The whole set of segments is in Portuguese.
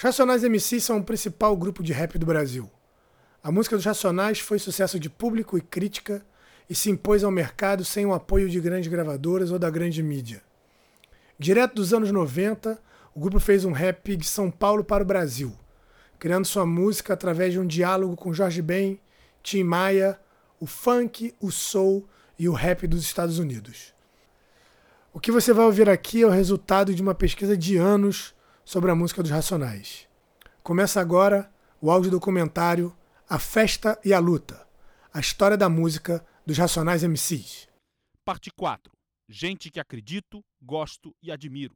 Os Racionais MCs são o principal grupo de rap do Brasil. A música dos Racionais foi sucesso de público e crítica e se impôs ao mercado sem o apoio de grandes gravadoras ou da grande mídia. Direto dos anos 90, o grupo fez um rap de São Paulo para o Brasil, criando sua música através de um diálogo com Jorge Ben, Tim Maia, o funk, o soul e o rap dos Estados Unidos. O que você vai ouvir aqui é o resultado de uma pesquisa de anos sobre a música dos Racionais. Começa agora o áudio documentário A Festa e a Luta A História da Música dos Racionais MCs. Parte 4 Gente que acredito, gosto e admiro.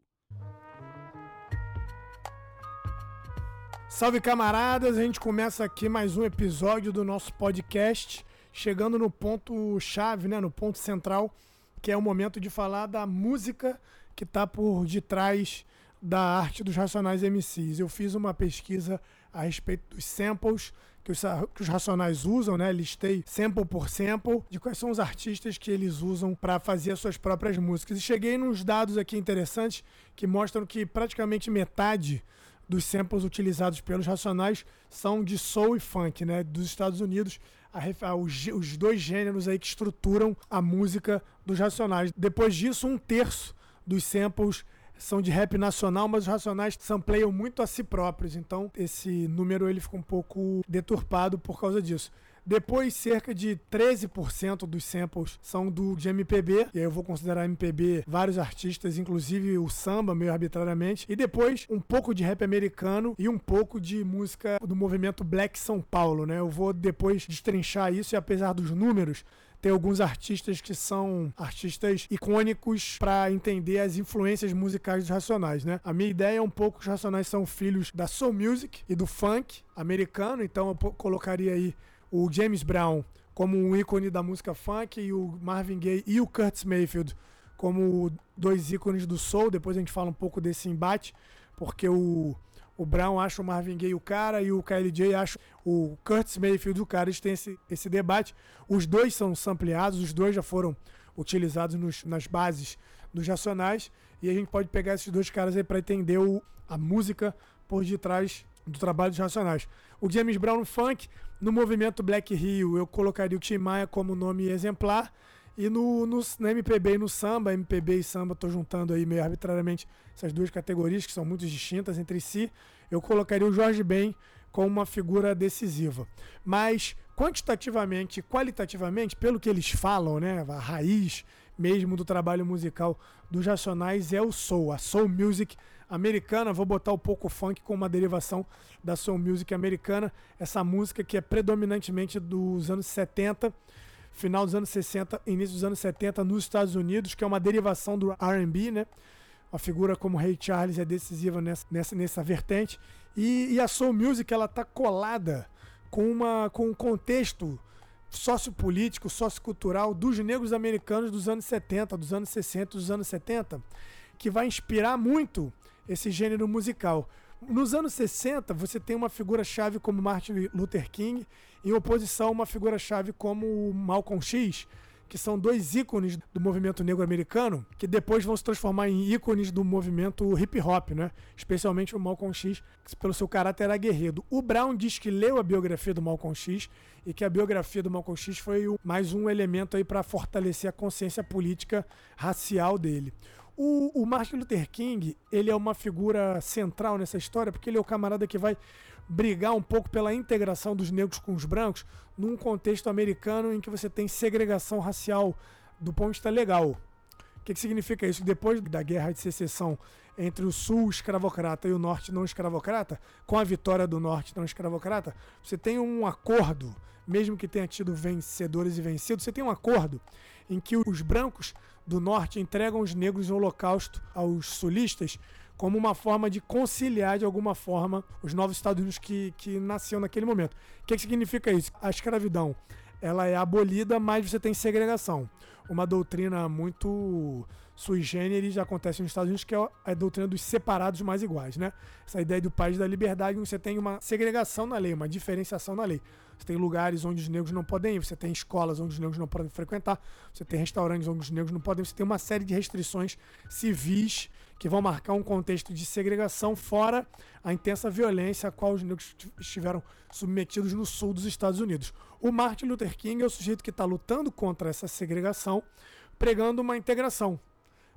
Salve camaradas, a gente começa aqui mais um episódio do nosso podcast, chegando no ponto chave, né, no ponto central, que é o momento de falar da música que está por detrás da arte dos Racionais MCs. Eu fiz uma pesquisa a respeito dos samples que os, que os Racionais usam, né? Listei sample por sample de quais são os artistas que eles usam para fazer as suas próprias músicas. E cheguei nos dados aqui interessantes que mostram que praticamente metade dos samples utilizados pelos Racionais são de soul e funk, né? Dos Estados Unidos. A, a, os, os dois gêneros aí que estruturam a música dos Racionais. Depois disso, um terço dos samples são de rap nacional, mas os Racionais sampleiam muito a si próprios. Então, esse número ele fica um pouco deturpado por causa disso. Depois, cerca de 13% dos samples são do de MPB, e aí eu vou considerar MPB vários artistas, inclusive o samba, meio arbitrariamente. E depois, um pouco de rap americano e um pouco de música do movimento Black São Paulo, né? Eu vou depois destrinchar isso, e apesar dos números, tem alguns artistas que são artistas icônicos para entender as influências musicais dos Racionais, né? A minha ideia é um pouco que os Racionais são filhos da soul music e do funk americano, então eu colocaria aí o James Brown como um ícone da música funk e o Marvin Gaye e o Curtis Mayfield como dois ícones do soul. Depois a gente fala um pouco desse embate, porque o o Brown acha o Marvin Gaye o cara e o KLJ acha o Curtis Mayfield o cara. Eles têm esse, esse debate. Os dois são sampleados, os dois já foram utilizados nos, nas bases dos Racionais. E a gente pode pegar esses dois caras aí para entender o, a música por detrás do trabalho dos Racionais. O James Brown no funk, no movimento Black Rio, eu colocaria o Tim Maia como nome exemplar. E no, no, no MPB e no samba, MPB e samba, estou juntando aí meio arbitrariamente essas duas categorias que são muito distintas entre si. Eu colocaria o Jorge Ben como uma figura decisiva. Mas quantitativamente e qualitativamente, pelo que eles falam, né, a raiz mesmo do trabalho musical dos Racionais é o soul, a soul music americana. Vou botar um pouco funk com uma derivação da soul music americana, essa música que é predominantemente dos anos 70 final dos anos 60, início dos anos 70 nos Estados Unidos, que é uma derivação do R&B, né? Uma figura como Ray Charles é decisiva nessa, nessa, nessa vertente. E, e a soul music ela tá colada com uma com um contexto sociopolítico, sociocultural dos negros americanos dos anos 70, dos anos 60, dos anos 70, que vai inspirar muito esse gênero musical. Nos anos 60, você tem uma figura-chave como Martin Luther King, em oposição a uma figura-chave como o Malcolm X, que são dois ícones do movimento negro americano, que depois vão se transformar em ícones do movimento hip hop, né? Especialmente o Malcolm X, pelo seu caráter era guerreiro. O Brown diz que leu a biografia do Malcolm X e que a biografia do Malcolm X foi mais um elemento aí para fortalecer a consciência política racial dele. O, o Martin Luther King, ele é uma figura central nessa história, porque ele é o camarada que vai brigar um pouco pela integração dos negros com os brancos num contexto americano em que você tem segregação racial do ponto de vista legal. O que, que significa isso? Depois da guerra de secessão entre o sul escravocrata e o norte não escravocrata, com a vitória do norte não escravocrata, você tem um acordo, mesmo que tenha tido vencedores e vencidos, você tem um acordo em que os brancos do norte entregam os negros no holocausto aos sulistas como uma forma de conciliar de alguma forma os novos Estados Unidos que, que nasciam naquele momento. O que, que significa isso? A escravidão ela é abolida, mas você tem segregação. Uma doutrina muito sui generis acontece nos Estados Unidos, que é a doutrina dos separados mais iguais, né? Essa ideia do país da liberdade, onde você tem uma segregação na lei, uma diferenciação na lei. Você tem lugares onde os negros não podem ir, você tem escolas onde os negros não podem frequentar, você tem restaurantes onde os negros não podem, você tem uma série de restrições civis que vão marcar um contexto de segregação fora a intensa violência a qual os negros estiveram submetidos no sul dos Estados Unidos. O Martin Luther King é o sujeito que está lutando contra essa segregação, pregando uma integração,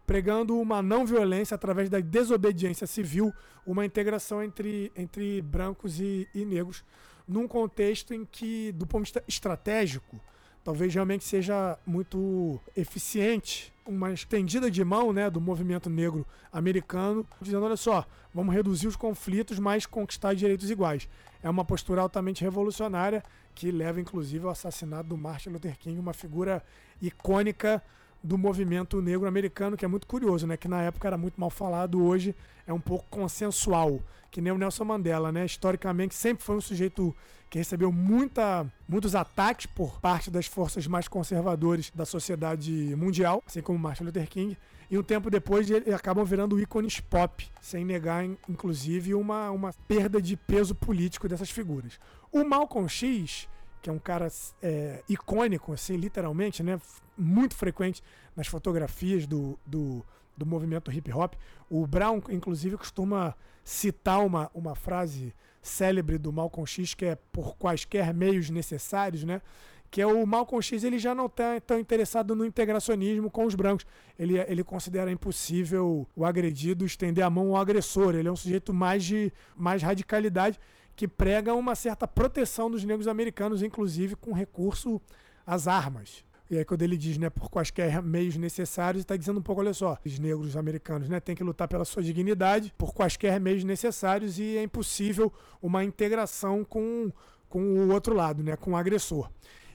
pregando uma não violência através da desobediência civil, uma integração entre, entre brancos e, e negros, num contexto em que, do ponto de vista estratégico, talvez realmente seja muito eficiente uma estendida de mão né, do movimento negro americano, dizendo: olha só, vamos reduzir os conflitos, mas conquistar direitos iguais. É uma postura altamente revolucionária que leva, inclusive, ao assassinato do Martin Luther King, uma figura icônica do movimento negro americano, que é muito curioso, né? Que na época era muito mal falado, hoje é um pouco consensual, que nem o Nelson Mandela, né? Historicamente sempre foi um sujeito que recebeu muita, muitos ataques por parte das forças mais conservadoras da sociedade mundial, assim como Martin Luther King. E um tempo depois ele acabam virando ícones pop, sem negar, inclusive, uma, uma perda de peso político dessas figuras. O Malcolm X, que é um cara é, icônico, assim, literalmente, né? Muito frequente nas fotografias do, do, do movimento hip hop. O Brown, inclusive, costuma citar uma, uma frase célebre do Malcolm X, que é por quaisquer meios necessários, né? Que é o Malcolm X, ele já não está tão interessado no integracionismo com os brancos. Ele, ele considera impossível o agredido estender a mão ao agressor. Ele é um sujeito mais de mais radicalidade que prega uma certa proteção dos negros americanos, inclusive com recurso às armas. E aí quando ele diz, né, por quaisquer meios necessários, está dizendo um pouco, olha só, os negros americanos, né, têm que lutar pela sua dignidade por quaisquer meios necessários e é impossível uma integração com, com o outro lado, né, com o agressor.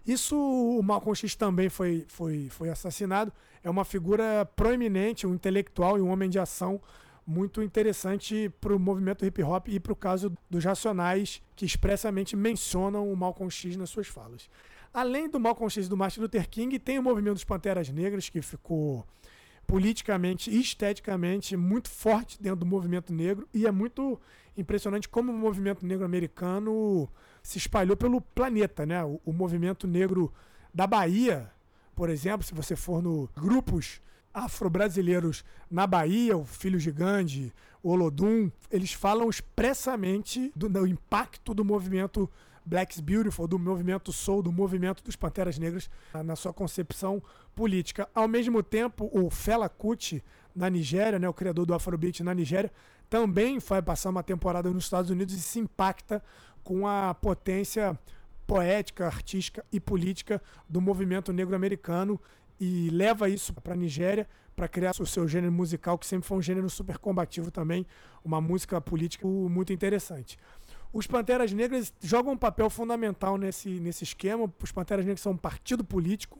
Isso o Malcolm X também foi, foi, foi assassinado. É uma figura proeminente, um intelectual e um homem de ação muito interessante para o movimento hip hop e para o caso dos Racionais, que expressamente mencionam o Malcolm X nas suas falas. Além do Malcolm X e do Martin Luther King, tem o movimento dos Panteras Negras, que ficou politicamente e esteticamente muito forte dentro do movimento negro e é muito impressionante como o movimento negro americano se espalhou pelo planeta, né? O, o movimento negro da Bahia, por exemplo, se você for no grupos afro-brasileiros na Bahia, o Filho Gigante, o Olodum, eles falam expressamente do, do impacto do movimento Black's Beautiful, do movimento Soul, do movimento dos Panteras Negras, na sua concepção política. Ao mesmo tempo, o Fela Kuti, na Nigéria, né, o criador do Afrobeat na Nigéria, também vai passar uma temporada nos Estados Unidos e se impacta com a potência poética, artística e política do movimento negro americano e leva isso para a Nigéria para criar o seu gênero musical, que sempre foi um gênero super combativo também, uma música política muito interessante. Os Panteras Negras jogam um papel fundamental nesse, nesse esquema. Os Panteras Negras são um partido político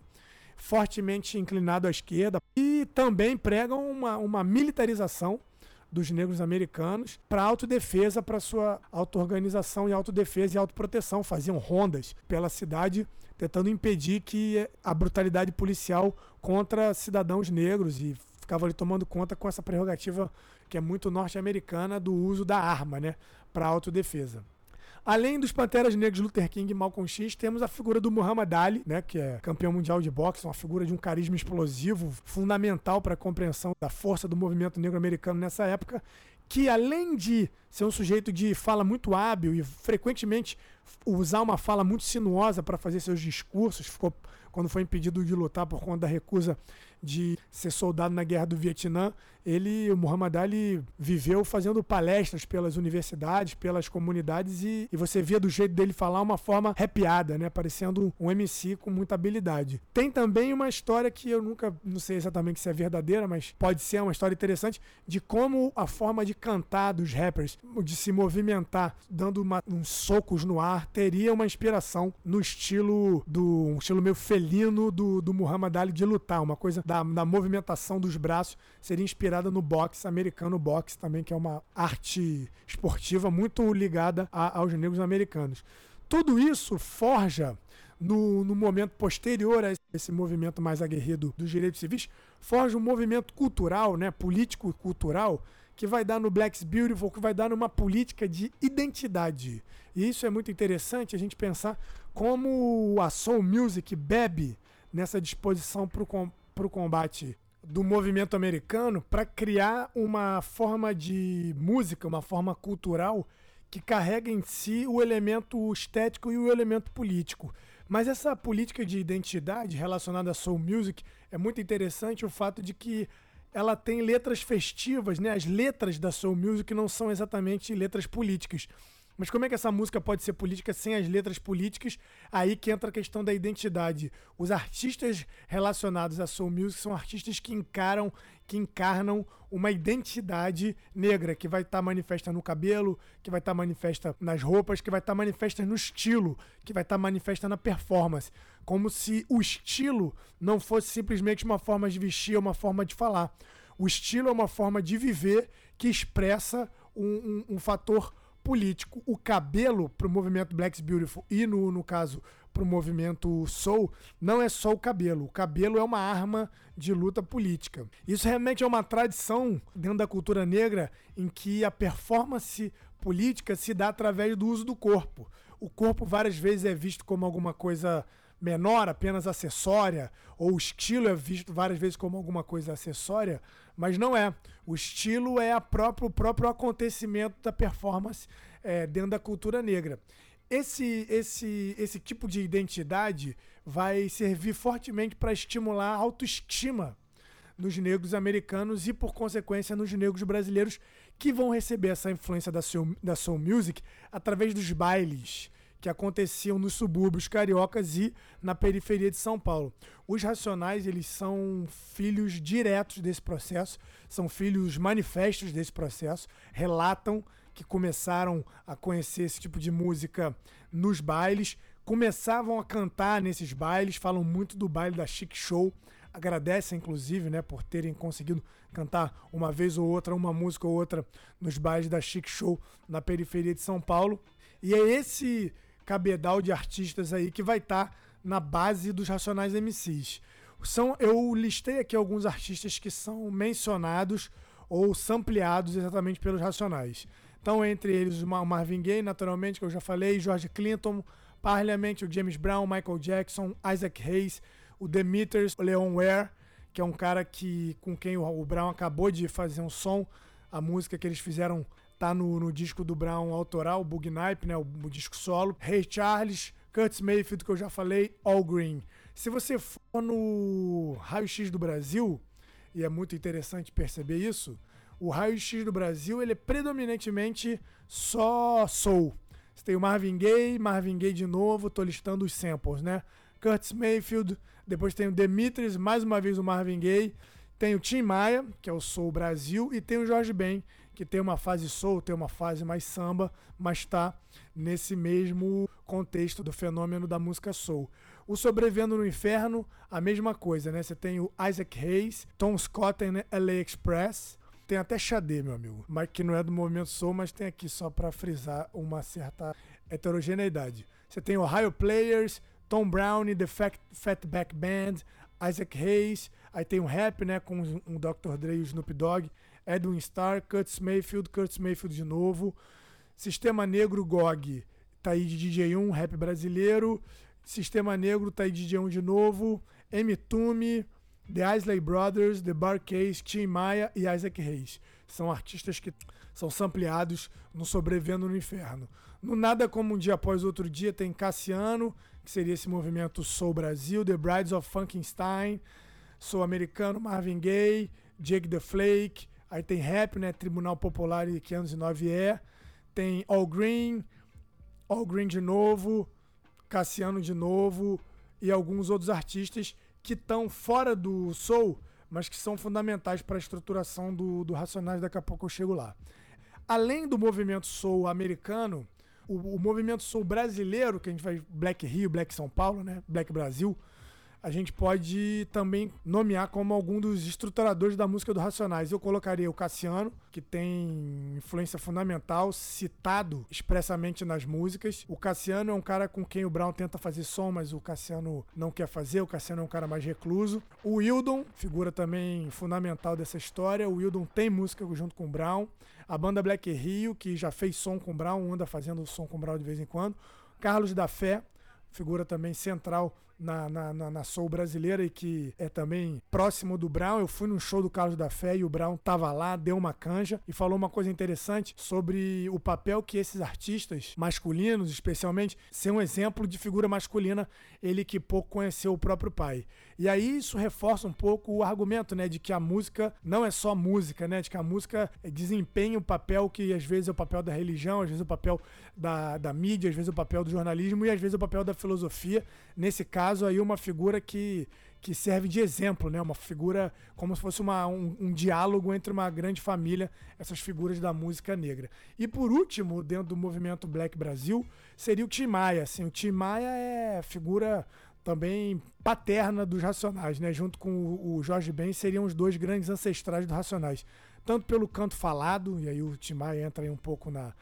fortemente inclinado à esquerda e também pregam uma, uma militarização dos negros americanos para autodefesa, para sua auto-organização e autodefesa e autoproteção. Faziam rondas pela cidade tentando impedir que a brutalidade policial contra cidadãos negros e ficava ali tomando conta com essa prerrogativa que é muito norte-americana do uso da arma, né, para autodefesa. Além dos Panteras Negras Luther King e Malcolm X, temos a figura do Muhammad Ali, né, que é campeão mundial de boxe, uma figura de um carisma explosivo, fundamental para a compreensão da força do movimento negro americano nessa época, que além de ser um sujeito de fala muito hábil e frequentemente usar uma fala muito sinuosa para fazer seus discursos, ficou quando foi impedido de lutar por conta da recusa de ser soldado na guerra do Vietnã, ele, o Muhammad Ali, viveu fazendo palestras pelas universidades, pelas comunidades e, e você via do jeito dele falar uma forma arrepiada, né? Parecendo um MC com muita habilidade. Tem também uma história que eu nunca, não sei exatamente se é verdadeira, mas pode ser uma história interessante de como a forma de cantar dos rappers, de se movimentar, dando uma, uns socos no ar, teria uma inspiração no estilo do um estilo meio felino do, do Muhammad Ali de lutar, uma coisa da, da movimentação dos braços seria inspirada no boxe americano boxe também, que é uma arte esportiva muito ligada a, aos negros americanos. Tudo isso forja no, no, momento posterior a esse movimento mais aguerrido dos direitos civis, forja um movimento cultural, né, político e cultural, que vai dar no Black's Beautiful, que vai dar numa política de identidade. E isso é muito interessante a gente pensar como a soul music bebe nessa disposição para o combate do movimento americano para criar uma forma de música, uma forma cultural que carrega em si o elemento estético e o elemento político. Mas essa política de identidade relacionada à soul music é muito interessante o fato de que ela tem letras festivas, né? As letras da soul music não são exatamente letras políticas. Mas como é que essa música pode ser política sem as letras políticas? Aí que entra a questão da identidade. Os artistas relacionados à soul music são artistas que encaram, que encarnam uma identidade negra, que vai estar tá manifesta no cabelo, que vai estar tá manifesta nas roupas, que vai estar tá manifesta no estilo, que vai estar tá manifesta na performance. Como se o estilo não fosse simplesmente uma forma de vestir, uma forma de falar. O estilo é uma forma de viver que expressa um, um, um fator político. O cabelo para o movimento Black's Beautiful e, no, no caso, para o movimento Soul, não é só o cabelo. O cabelo é uma arma de luta política. Isso realmente é uma tradição dentro da cultura negra em que a performance política se dá através do uso do corpo. O corpo várias vezes é visto como alguma coisa menor, apenas acessória, ou o estilo é visto várias vezes como alguma coisa acessória, mas não é. O estilo é a próprio, o próprio acontecimento da performance é, dentro da cultura negra. Esse, esse, esse tipo de identidade vai servir fortemente para estimular a autoestima nos negros americanos e, por consequência, nos negros brasileiros que vão receber essa influência da soul, da soul music através dos bailes, que aconteciam nos subúrbios cariocas e na periferia de São Paulo. Os Racionais, eles são filhos diretos desse processo, são filhos manifestos desse processo, relatam que começaram a conhecer esse tipo de música nos bailes, começavam a cantar nesses bailes, falam muito do baile da Chic Show, agradecem inclusive, né, por terem conseguido cantar uma vez ou outra uma música ou outra nos bailes da Chic Show na periferia de São Paulo. E é esse cabedal de artistas aí que vai estar tá na base dos Racionais MCs. São, eu listei aqui alguns artistas que são mencionados ou sampleados exatamente pelos Racionais. Então, entre eles, o Marvin Gaye, naturalmente, que eu já falei, George Clinton, Parliament, o James Brown, Michael Jackson, Isaac Hayes, o Demeters, o Leon Ware, que é um cara que com quem o Brown acabou de fazer um som, a música que eles fizeram tá no, no disco do Brown autoral, Bug Nipe, né, o, o, disco solo. Ray Charles, Curtis Mayfield, que eu já falei, All Green. Se você for no Raio X do Brasil, e é muito interessante perceber isso, o Raio X do Brasil ele é predominantemente só soul. Você tem o Marvin Gaye, Marvin Gaye de novo, tô listando os samples, né? Curtis Mayfield, depois tem o Demetrius, mais uma vez o Marvin Gaye, tem o Tim Maia, que é o Soul Brasil, e tem o Jorge Ben, que tem uma fase soul, tem uma fase mais samba, mas está nesse mesmo contexto do fenômeno da música soul. O Sobrevivendo no Inferno, a mesma coisa, né? Você tem o Isaac Hayes, Tom Scott né? LA Express, tem até Xadê, meu amigo, mas que não é do movimento soul, mas tem aqui só para frisar uma certa heterogeneidade. Você tem Ohio Players, Tom Brown e The Fat, Fatback Band, Isaac Hayes, aí tem o rap, né, com um Dr. Dre e o Snoop Dogg, Edwin Starr, Curtis Mayfield, Curtis Mayfield de novo. Sistema Negro GOG, tá aí de DJ1, rap brasileiro. Sistema Negro tá aí de DJ1 de novo. M. Tume, The Isley Brothers, The Bar Case, Tim Maia e Isaac Reis. São artistas que são sampleados no Sobrevivendo no Inferno. No Nada Como Um Dia Após Outro Dia tem Cassiano, que seria esse movimento Soul Brasil, The Brides of Frankenstein, Soul Americano, Marvin Gaye, Jake the Flake, Aí tem rap, né? Tribunal Popular e 509 é. Tem All Green, All Green de novo, Cassiano de novo e alguns outros artistas que estão fora do soul, mas que são fundamentais para a estruturação do, do Racionais. Daqui a pouco eu chego lá. Além do movimento soul americano, o, o movimento soul brasileiro, que a gente vai Black Rio, Black São Paulo, né? Black Brasil, a gente pode também nomear como algum dos estruturadores da música do Racionais. Eu colocaria o Cassiano, que tem influência fundamental, citado expressamente nas músicas. O Cassiano é um cara com quem o Brown tenta fazer som, mas o Cassiano não quer fazer. O Cassiano é um cara mais recluso. O Wildon, figura também fundamental dessa história. O Wildon tem música junto com o Brown. A banda Black Rio, que já fez som com o Brown, anda fazendo som com o Brown de vez em quando. Carlos da Fé, figura também central na, na, na, na Soul brasileira e que é também próximo do Brown. Eu fui num show do Carlos da Fé e o Brown tava lá, deu uma canja e falou uma coisa interessante sobre o papel que esses artistas masculinos, especialmente, ser um exemplo de figura masculina, ele que pouco conheceu o próprio pai. E aí isso reforça um pouco o argumento, né, de que a música não é só música, né, de que a música desempenha o papel que às vezes é o papel da religião, às vezes é o papel da, da mídia, às vezes é o papel do jornalismo e às vezes é o papel da filosofia. Nesse caso aí, uma figura que que serve de exemplo, né? Uma figura como se fosse uma, um, um, diálogo entre uma grande família, essas figuras da música negra. E por último, dentro do movimento Black Brasil, seria o Tim Maia. Assim, o Tim Maia é figura também paterna dos Racionais, né? Junto com o, Jorge Ben, seriam os dois grandes ancestrais dos Racionais. Tanto pelo canto falado, e aí o Tim Maia entra aí um pouco na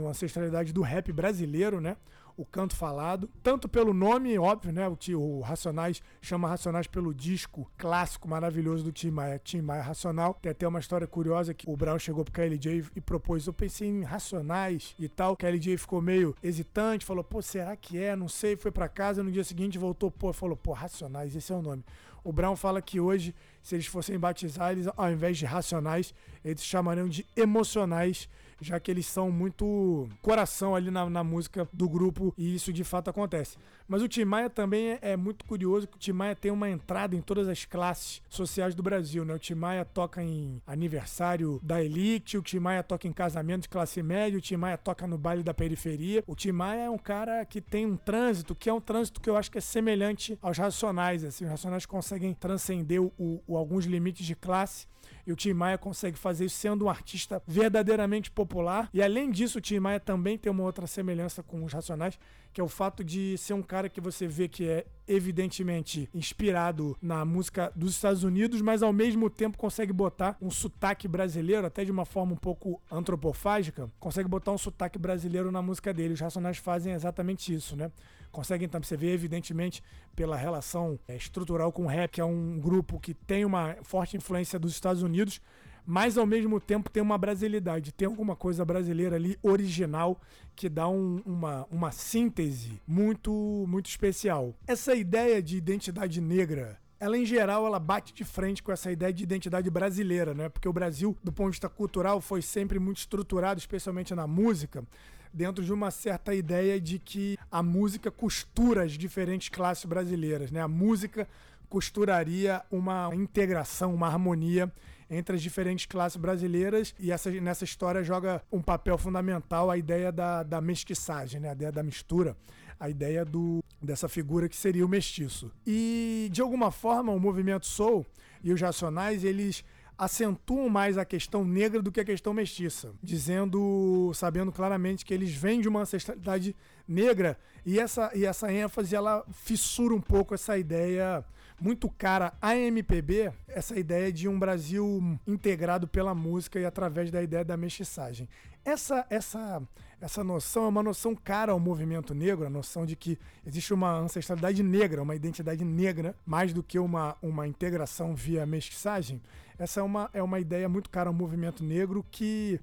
ancestralidade do rap brasileiro, né? O canto falado, tanto pelo nome, óbvio, né? O, o Racionais chama Racionais pelo disco clássico maravilhoso do Tim Maia, Tim Maia Racional. Tem até uma história curiosa que o Brown chegou pro KLJ e propôs, eu pensei em Racionais e tal. O KLJ ficou meio hesitante, falou, pô, será que é? Não sei, foi para casa, no dia seguinte voltou, pô, falou, pô, Racionais, esse é o nome. O Brown fala que hoje, se eles fossem batizar, eles, ao invés de racionais, eles chamariam de emocionais já que eles são muito coração ali na, na música do grupo e isso de fato acontece. Mas o Tim Maia também é, é, muito curioso que o Tim Maia tem uma entrada em todas as classes sociais do Brasil, né? O Tim Maia toca em aniversário da elite, o Tim Maia toca em casamento de classe média, o Tim Maia toca no baile da periferia. O Tim Maia é um cara que tem um trânsito, que é um trânsito que eu acho que é semelhante aos Racionais, assim, os Racionais conseguem transcender o, o alguns limites de classe e o Tim Maia consegue fazer isso sendo um artista verdadeiramente popular. E além disso, o Tim Maia também tem uma outra semelhança com os Racionais, que é o fato de ser um cara que você vê que é evidentemente inspirado na música dos Estados Unidos, mas ao mesmo tempo consegue botar um sotaque brasileiro, até de uma forma um pouco antropofágica, consegue botar um sotaque brasileiro na música dele. Os Racionais fazem exatamente isso, né? Conseguem então você vê evidentemente pela relação é, estrutural com o rap, que é um grupo que tem uma forte influência dos Estados Unidos, mas ao mesmo tempo tem uma brasilidade, tem alguma coisa brasileira ali original que dá um, uma, uma síntese muito muito especial. Essa ideia de identidade negra ela em geral ela bate de frente com essa ideia de identidade brasileira, né? Porque o Brasil, do ponto de vista cultural, foi sempre muito estruturado, especialmente na música, dentro de uma certa ideia de que a música costura as diferentes classes brasileiras, né? A música costuraria uma integração, uma harmonia entre as diferentes classes brasileiras e essa, nessa história joga um papel fundamental a ideia da, da mestiçagem, né? a ideia da mistura, a ideia do, dessa figura que seria o mestiço. E, de alguma forma, o movimento Soul e os Racionais, eles acentuam mais a questão negra do que a questão mestiça, dizendo, sabendo claramente que eles vêm de uma ancestralidade negra e essa, e essa ênfase ela fissura um pouco essa ideia muito cara à MPB, essa ideia de um Brasil integrado pela música e através da ideia da mestiçagem. Essa, essa, essa noção é uma noção cara ao movimento negro, a noção de que existe uma ancestralidade negra, uma identidade negra, mais do que uma, uma integração via mestiçagem. Essa é uma, é uma ideia muito cara ao movimento negro que,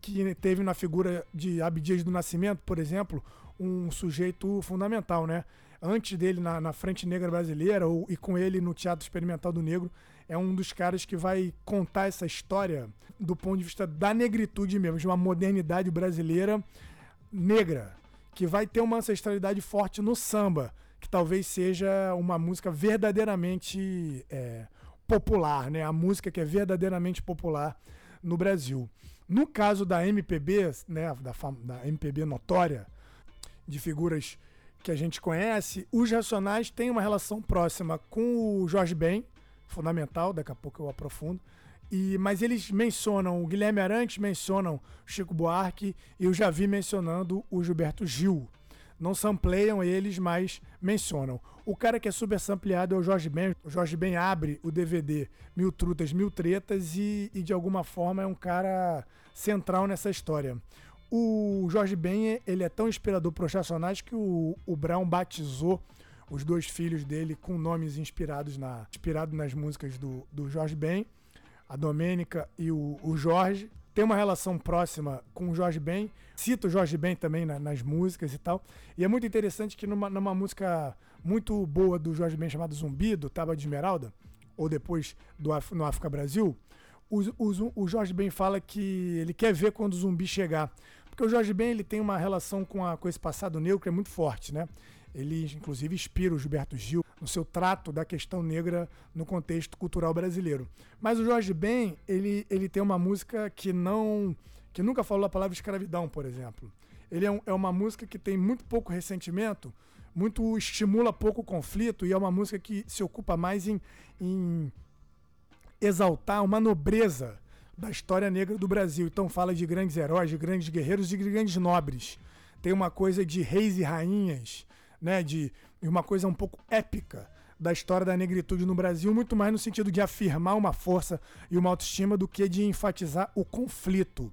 que teve na figura de Abdias do Nascimento, por exemplo, um sujeito fundamental, né? Antes dele na, na Frente Negra Brasileira ou, e com ele no Teatro Experimental do Negro, é um dos caras que vai contar essa história do ponto de vista da negritude mesmo, de uma modernidade brasileira negra, que vai ter uma ancestralidade forte no samba, que talvez seja uma música verdadeiramente é, popular, né? A música que é verdadeiramente popular no Brasil. No caso da MPB, né, da, da MPB notória, de figuras que a gente conhece, os Racionais têm uma relação próxima com o Jorge Ben, fundamental, daqui a pouco eu aprofundo. E, mas eles mencionam o Guilherme Arantes, mencionam o Chico Buarque e eu já vi mencionando o Gilberto Gil. Não sampleiam eles, mas mencionam. O cara que é super sampleado é o Jorge Ben. O Jorge Ben abre o DVD Mil Trutas, Mil Tretas e, e de alguma forma é um cara central nessa história. O Jorge Ben ele é tão inspirador para os Racionais que o, o Brown batizou os dois filhos dele com nomes inspirados na, inspirado nas músicas do, do Jorge Ben, a Domênica e o, o Jorge, tem uma relação próxima com o Jorge Ben, cita o Jorge Ben também na, nas músicas e tal. E é muito interessante que numa, numa música muito boa do Jorge Ben chamada Zumbi, do Taba de Esmeralda, ou depois do Af no África Brasil, o, o, o, Jorge Ben fala que ele quer ver quando o zumbi chegar. Porque o Jorge Ben ele tem uma relação com, a, com esse passado negro que é muito forte, né? Ele, inclusive, inspira o Gilberto Gil no seu trato da questão negra no contexto cultural brasileiro. Mas o Jorge Ben, ele, ele tem uma música que não. que nunca falou a palavra escravidão, por exemplo. Ele é, um, é uma música que tem muito pouco ressentimento, muito estimula pouco o conflito, e é uma música que se ocupa mais em, em exaltar uma nobreza da história negra do Brasil. Então fala de grandes heróis, de grandes guerreiros, de grandes nobres. Tem uma coisa de reis e rainhas, né, de uma coisa um pouco épica da história da negritude no Brasil, muito mais no sentido de afirmar uma força e uma autoestima do que de enfatizar o conflito,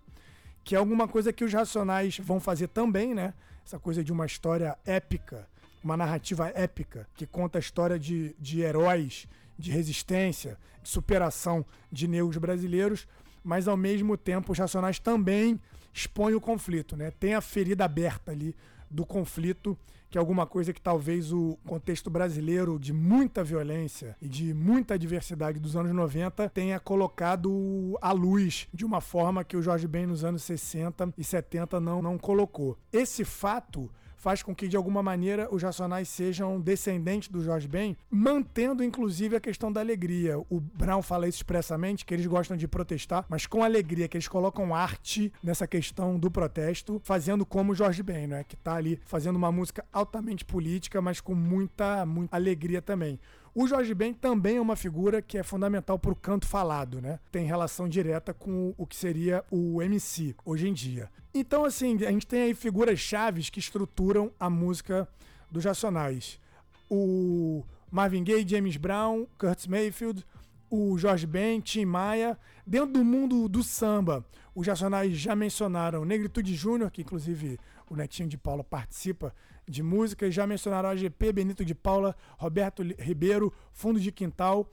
que é alguma coisa que os racionais vão fazer também, né? Essa coisa de uma história épica, uma narrativa épica que conta a história de, de heróis, de resistência, de superação de negros brasileiros, mas ao mesmo tempo os racionais também expõem o conflito, né? Tem a ferida aberta ali do conflito, que é alguma coisa que talvez o contexto brasileiro de muita violência e de muita diversidade dos anos 90 tenha colocado à luz de uma forma que o Jorge Ben nos anos 60 e 70 não, não colocou. Esse fato faz com que, de alguma maneira, os Racionais sejam descendentes do Jorge Ben, mantendo, inclusive, a questão da alegria. O Brown fala isso expressamente, que eles gostam de protestar, mas com alegria, que eles colocam arte nessa questão do protesto, fazendo como o Jorge Ben, né? Que tá ali fazendo uma música altamente política, mas com muita, muita alegria também. O Jorge Ben também é uma figura que é fundamental para o canto falado, né? Tem relação direta com o que seria o MC hoje em dia. Então, assim, a gente tem aí figuras chaves que estruturam a música dos Racionais. O Marvin Gaye, James Brown, Curtis Mayfield, o Jorge Ben, Tim Maia. Dentro do mundo do samba, os Racionais já mencionaram Negritude Júnior, que inclusive o Netinho de Paula participa de música, já mencionaram a GP, Benito de Paula, Roberto Ribeiro, Fundo de Quintal,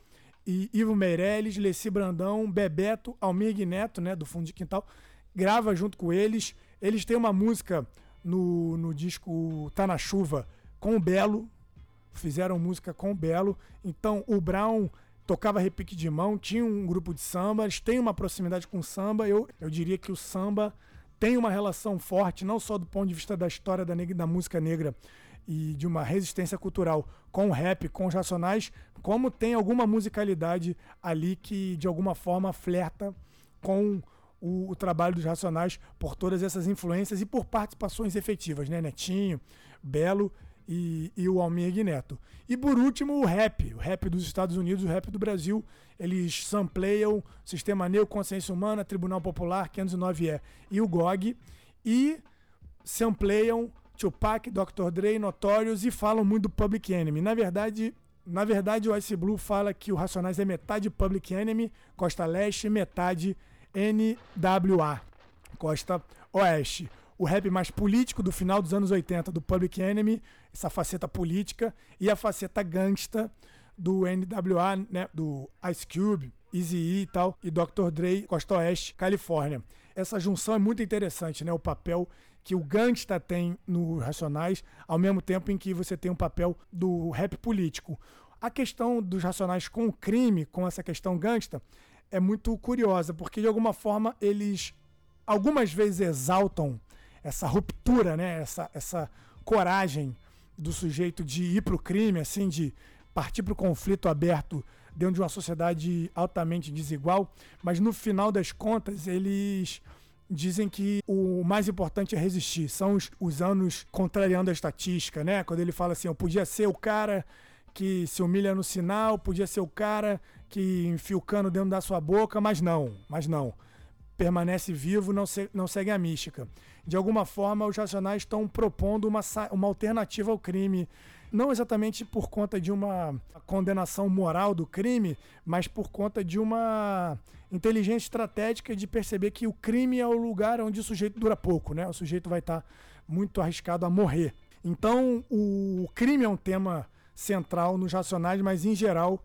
e Ivo Meirelles, Leci Brandão, Bebeto, Almir Neto, né, do Fundo de Quintal, grava junto com eles. Eles têm uma música no, no disco Tá na Chuva com o Belo, fizeram música com o Belo. Então o Brown tocava repique de mão, tinha um grupo de samba, eles têm uma proximidade com o samba. Eu, eu diria que o samba tem uma relação forte, não só do ponto de vista da história da, da música negra e de uma resistência cultural com o rap, com os racionais, como tem alguma musicalidade ali que de alguma forma flerta com o, o, trabalho dos Racionais por todas essas influências e por participações efetivas, né? Netinho, Belo e, e o Almir Neto. E por último, o rap, o rap dos Estados Unidos, o rap do Brasil. Eles sampleiam Sistema Negro, Consciência Humana, Tribunal Popular, 509E e o GOG. E sampleiam Tupac, Dr. Dre, Notorious e falam muito do Public Enemy. Na verdade, na verdade, o Ice Blue fala que o Racionais é metade Public Enemy, Costa Leste, metade NWA, Costa Oeste. O rap mais político do final dos anos 80 do Public Enemy, essa faceta política, e a faceta gangsta do NWA, né, do Ice Cube, Eazy-E e tal, e Dr. Dre, Costa Oeste, Califórnia. Essa junção é muito interessante, né? O papel que o gangsta tem no Racionais, ao mesmo tempo em que você tem um papel do rap político. A questão dos Racionais com o crime, com essa questão gangsta, é muito curiosa, porque de alguma forma eles algumas vezes exaltam essa ruptura, né? essa, essa coragem do sujeito de ir para o crime, assim, de partir para o conflito aberto dentro de uma sociedade altamente desigual, mas no final das contas eles dizem que o mais importante é resistir. São os, os anos contrariando a estatística, né? Quando ele fala assim, eu podia ser o cara que se humilha no sinal, podia ser o cara que enfia o cano dentro da sua boca, mas não, mas não. Permanece vivo, não, se, não segue a mística. De alguma forma, os racionais estão propondo uma, uma alternativa ao crime, não exatamente por conta de uma condenação moral do crime, mas por conta de uma inteligência estratégica de perceber que o crime é o lugar onde o sujeito dura pouco, né? O sujeito vai estar muito arriscado a morrer. Então, o crime é um tema central nos racionais, mas em geral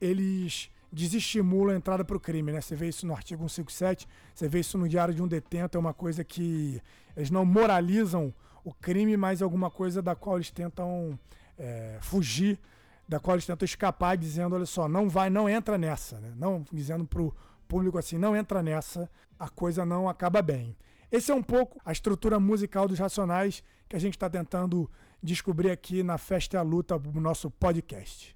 eles desestimula a entrada para o crime, né? Você vê isso no artigo 157, você vê isso no diário de um detento, é uma coisa que eles não moralizam o crime, mas é alguma coisa da qual eles tentam é, fugir, da qual eles tentam escapar, dizendo, olha só, não vai, não entra nessa, né? Não dizendo para o público assim, não entra nessa, a coisa não acaba bem. Esse é um pouco a estrutura musical dos Racionais que a gente está tentando descobrir aqui na Festa e a Luta, no nosso podcast.